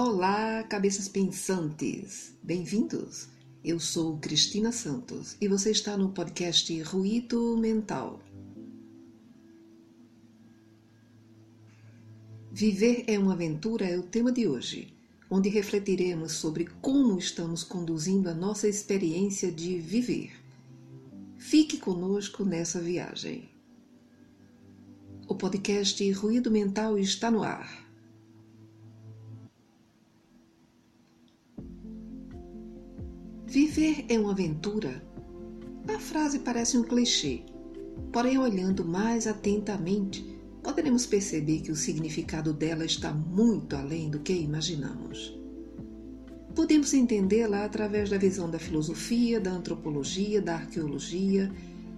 Olá, cabeças pensantes! Bem-vindos! Eu sou Cristina Santos e você está no podcast Ruído Mental. Viver é uma aventura é o tema de hoje, onde refletiremos sobre como estamos conduzindo a nossa experiência de viver. Fique conosco nessa viagem. O podcast Ruído Mental está no ar. Viver é uma aventura? A frase parece um clichê, porém, olhando mais atentamente, poderemos perceber que o significado dela está muito além do que imaginamos. Podemos entendê-la através da visão da filosofia, da antropologia, da arqueologia,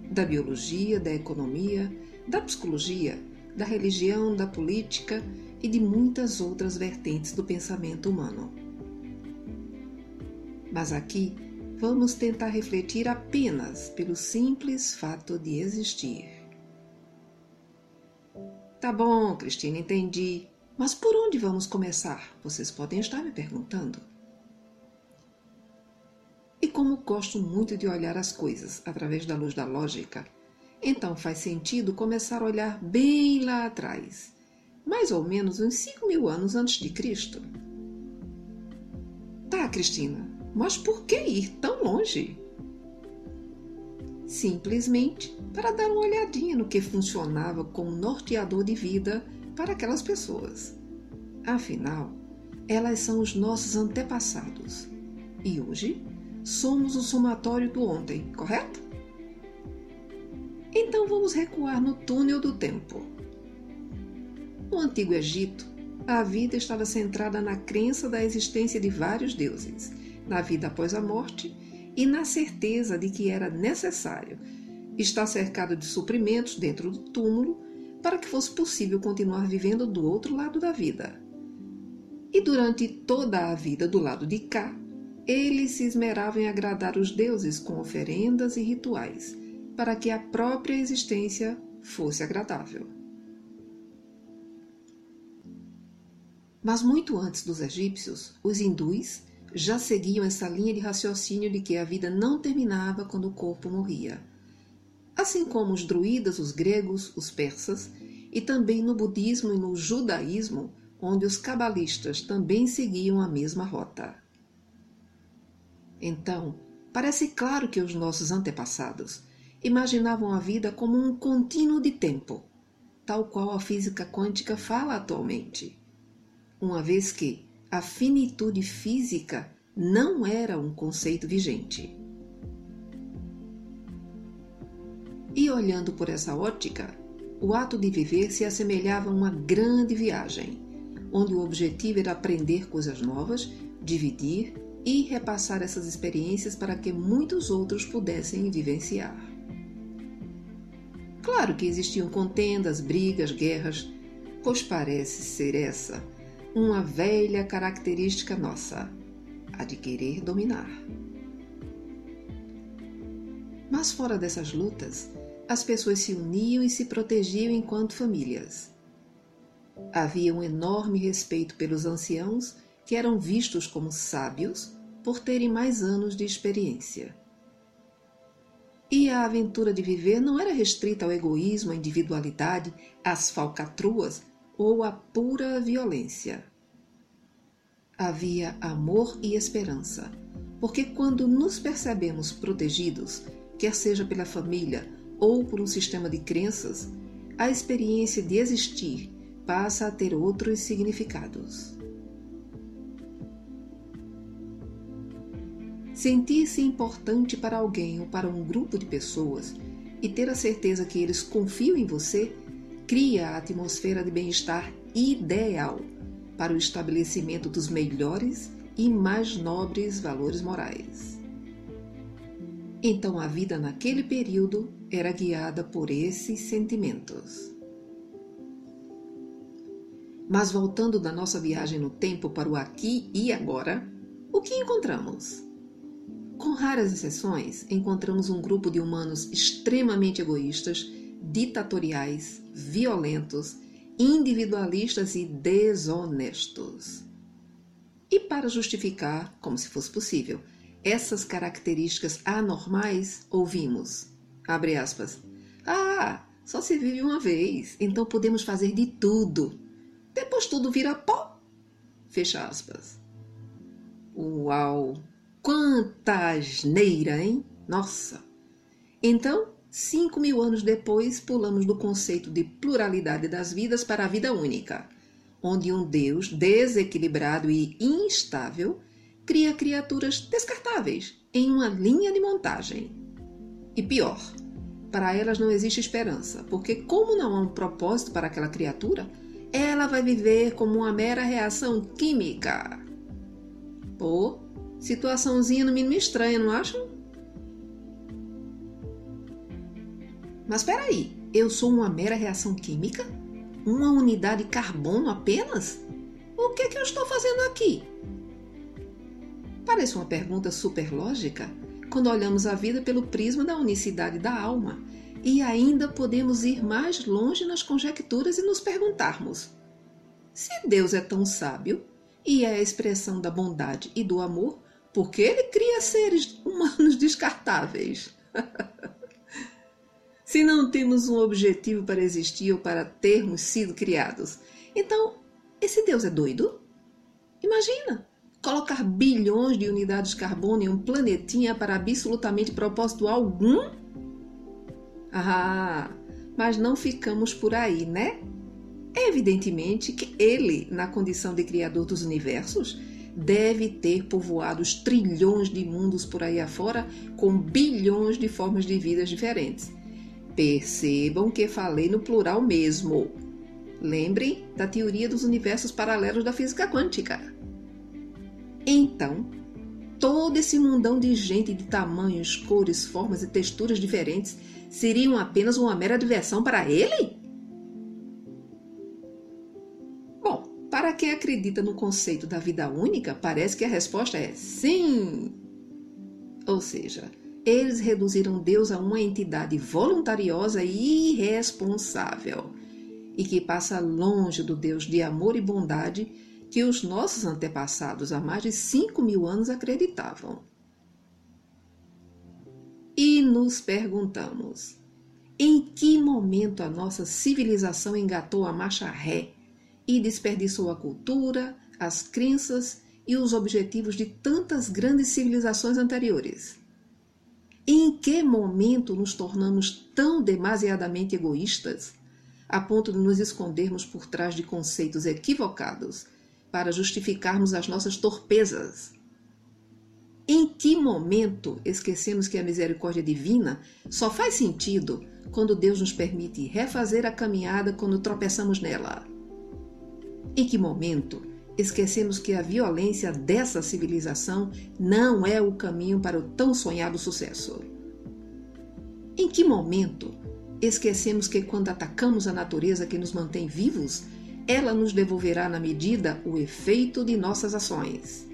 da biologia, da economia, da psicologia, da religião, da política e de muitas outras vertentes do pensamento humano. Mas aqui vamos tentar refletir apenas pelo simples fato de existir. Tá bom, Cristina, entendi. Mas por onde vamos começar? Vocês podem estar me perguntando. E como gosto muito de olhar as coisas através da luz da lógica, então faz sentido começar a olhar bem lá atrás, mais ou menos uns 5 mil anos antes de Cristo. Tá, Cristina, mas por que ir tão longe? Simplesmente para dar uma olhadinha no que funcionava como norteador de vida para aquelas pessoas. Afinal, elas são os nossos antepassados e hoje somos o somatório do ontem, correto? Então vamos recuar no túnel do tempo. No Antigo Egito, a vida estava centrada na crença da existência de vários deuses na vida após a morte e na certeza de que era necessário estar cercado de suprimentos dentro do túmulo para que fosse possível continuar vivendo do outro lado da vida. E durante toda a vida do lado de cá, eles se esmeravam em agradar os deuses com oferendas e rituais, para que a própria existência fosse agradável. Mas muito antes dos egípcios, os hindus já seguiam essa linha de raciocínio de que a vida não terminava quando o corpo morria. Assim como os druidas, os gregos, os persas, e também no budismo e no judaísmo, onde os cabalistas também seguiam a mesma rota. Então, parece claro que os nossos antepassados imaginavam a vida como um contínuo de tempo, tal qual a física quântica fala atualmente, uma vez que, a finitude física não era um conceito vigente. E olhando por essa ótica, o ato de viver se assemelhava a uma grande viagem, onde o objetivo era aprender coisas novas, dividir e repassar essas experiências para que muitos outros pudessem vivenciar. Claro que existiam contendas, brigas, guerras, pois parece ser essa uma velha característica nossa, a de querer dominar. Mas fora dessas lutas, as pessoas se uniam e se protegiam enquanto famílias. Havia um enorme respeito pelos anciãos que eram vistos como sábios por terem mais anos de experiência. E a aventura de viver não era restrita ao egoísmo, à individualidade, às falcatruas ou a pura violência. Havia amor e esperança, porque quando nos percebemos protegidos, quer seja pela família ou por um sistema de crenças, a experiência de existir passa a ter outros significados. Sentir-se importante para alguém ou para um grupo de pessoas e ter a certeza que eles confiam em você cria a atmosfera de bem-estar ideal para o estabelecimento dos melhores e mais nobres valores morais. Então a vida naquele período era guiada por esses sentimentos. Mas voltando da nossa viagem no tempo para o aqui e agora, o que encontramos? Com raras exceções, encontramos um grupo de humanos extremamente egoístas ditatoriais, violentos, individualistas e desonestos. E para justificar, como se fosse possível, essas características anormais, ouvimos, abre aspas, ah, só se vive uma vez, então podemos fazer de tudo. Depois tudo vira pó. Fecha aspas. Uau! Quanta asneira, hein? Nossa! Então, cinco mil anos depois, pulamos do conceito de pluralidade das vidas para a vida única, onde um Deus desequilibrado e instável cria criaturas descartáveis em uma linha de montagem. E pior, para elas não existe esperança, porque, como não há um propósito para aquela criatura, ela vai viver como uma mera reação química. Pô, situaçãozinha no mínimo estranha, não acham? Mas peraí, eu sou uma mera reação química? Uma unidade de carbono apenas? O que, é que eu estou fazendo aqui? Parece uma pergunta super lógica, quando olhamos a vida pelo prisma da unicidade da alma. E ainda podemos ir mais longe nas conjecturas e nos perguntarmos: se Deus é tão sábio e é a expressão da bondade e do amor, por que ele cria seres humanos descartáveis? se não temos um objetivo para existir ou para termos sido criados, então esse Deus é doido? Imagina! Colocar bilhões de unidades de carbono em um planetinha para absolutamente propósito algum? Ah, mas não ficamos por aí, né? Evidentemente que ele, na condição de criador dos universos, deve ter povoado os trilhões de mundos por aí afora com bilhões de formas de vidas diferentes. Percebam que falei no plural mesmo. Lembrem da teoria dos universos paralelos da física quântica. Então, todo esse mundão de gente de tamanhos, cores, formas e texturas diferentes seriam apenas uma mera diversão para ele? Bom, para quem acredita no conceito da vida única, parece que a resposta é sim. Ou seja, eles reduziram Deus a uma entidade voluntariosa e irresponsável e que passa longe do Deus de amor e bondade que os nossos antepassados há mais de 5 mil anos acreditavam. E nos perguntamos: em que momento a nossa civilização engatou a marcha ré e desperdiçou a cultura, as crenças e os objetivos de tantas grandes civilizações anteriores? Que momento nos tornamos tão demasiadamente egoístas a ponto de nos escondermos por trás de conceitos equivocados para justificarmos as nossas torpezas. Em que momento esquecemos que a misericórdia divina só faz sentido quando Deus nos permite refazer a caminhada quando tropeçamos nela? Em que momento esquecemos que a violência dessa civilização não é o caminho para o tão sonhado sucesso? Em que momento esquecemos que quando atacamos a natureza que nos mantém vivos, ela nos devolverá na medida o efeito de nossas ações.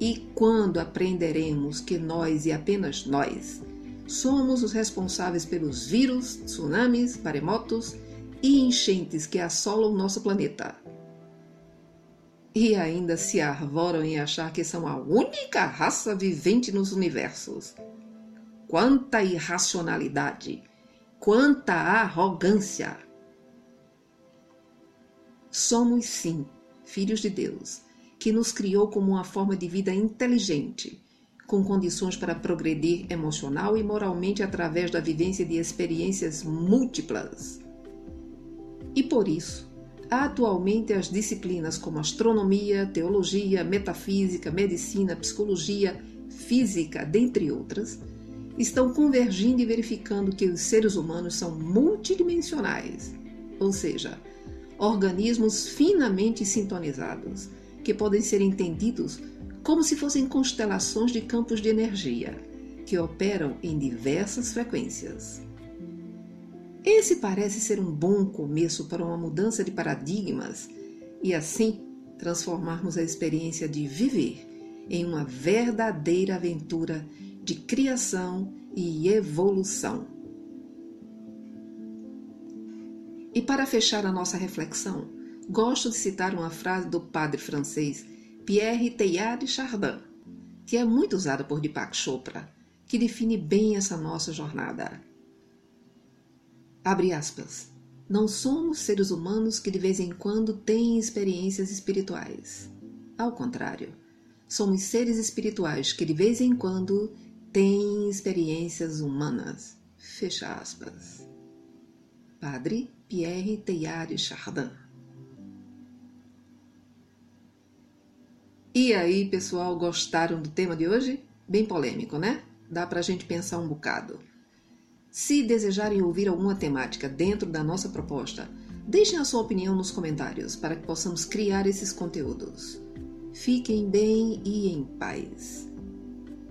E quando aprenderemos que nós e apenas nós somos os responsáveis pelos vírus, tsunamis, maremotos e enchentes que assolam nosso planeta? E ainda se arvoram em achar que são a única raça vivente nos universos. Quanta irracionalidade! Quanta arrogância! Somos, sim, filhos de Deus, que nos criou como uma forma de vida inteligente, com condições para progredir emocional e moralmente através da vivência de experiências múltiplas. E por isso, atualmente as disciplinas como astronomia, teologia, metafísica, medicina, psicologia, física, dentre outras, estão convergindo e verificando que os seres humanos são multidimensionais, ou seja, organismos finamente sintonizados, que podem ser entendidos como se fossem constelações de campos de energia, que operam em diversas frequências. Esse parece ser um bom começo para uma mudança de paradigmas e, assim, transformarmos a experiência de viver em uma verdadeira aventura de criação e evolução. E para fechar a nossa reflexão, gosto de citar uma frase do padre francês Pierre Teilhard Chardin, que é muito usado por Deepak Chopra, que define bem essa nossa jornada. Abre aspas. Não somos seres humanos que de vez em quando têm experiências espirituais. Ao contrário, somos seres espirituais que de vez em quando têm experiências humanas. Fecha aspas. Padre Pierre Teilhard Chardin. E aí, pessoal, gostaram do tema de hoje? Bem polêmico, né? Dá pra gente pensar um bocado. Se desejarem ouvir alguma temática dentro da nossa proposta, deixem a sua opinião nos comentários para que possamos criar esses conteúdos. Fiquem bem e em paz.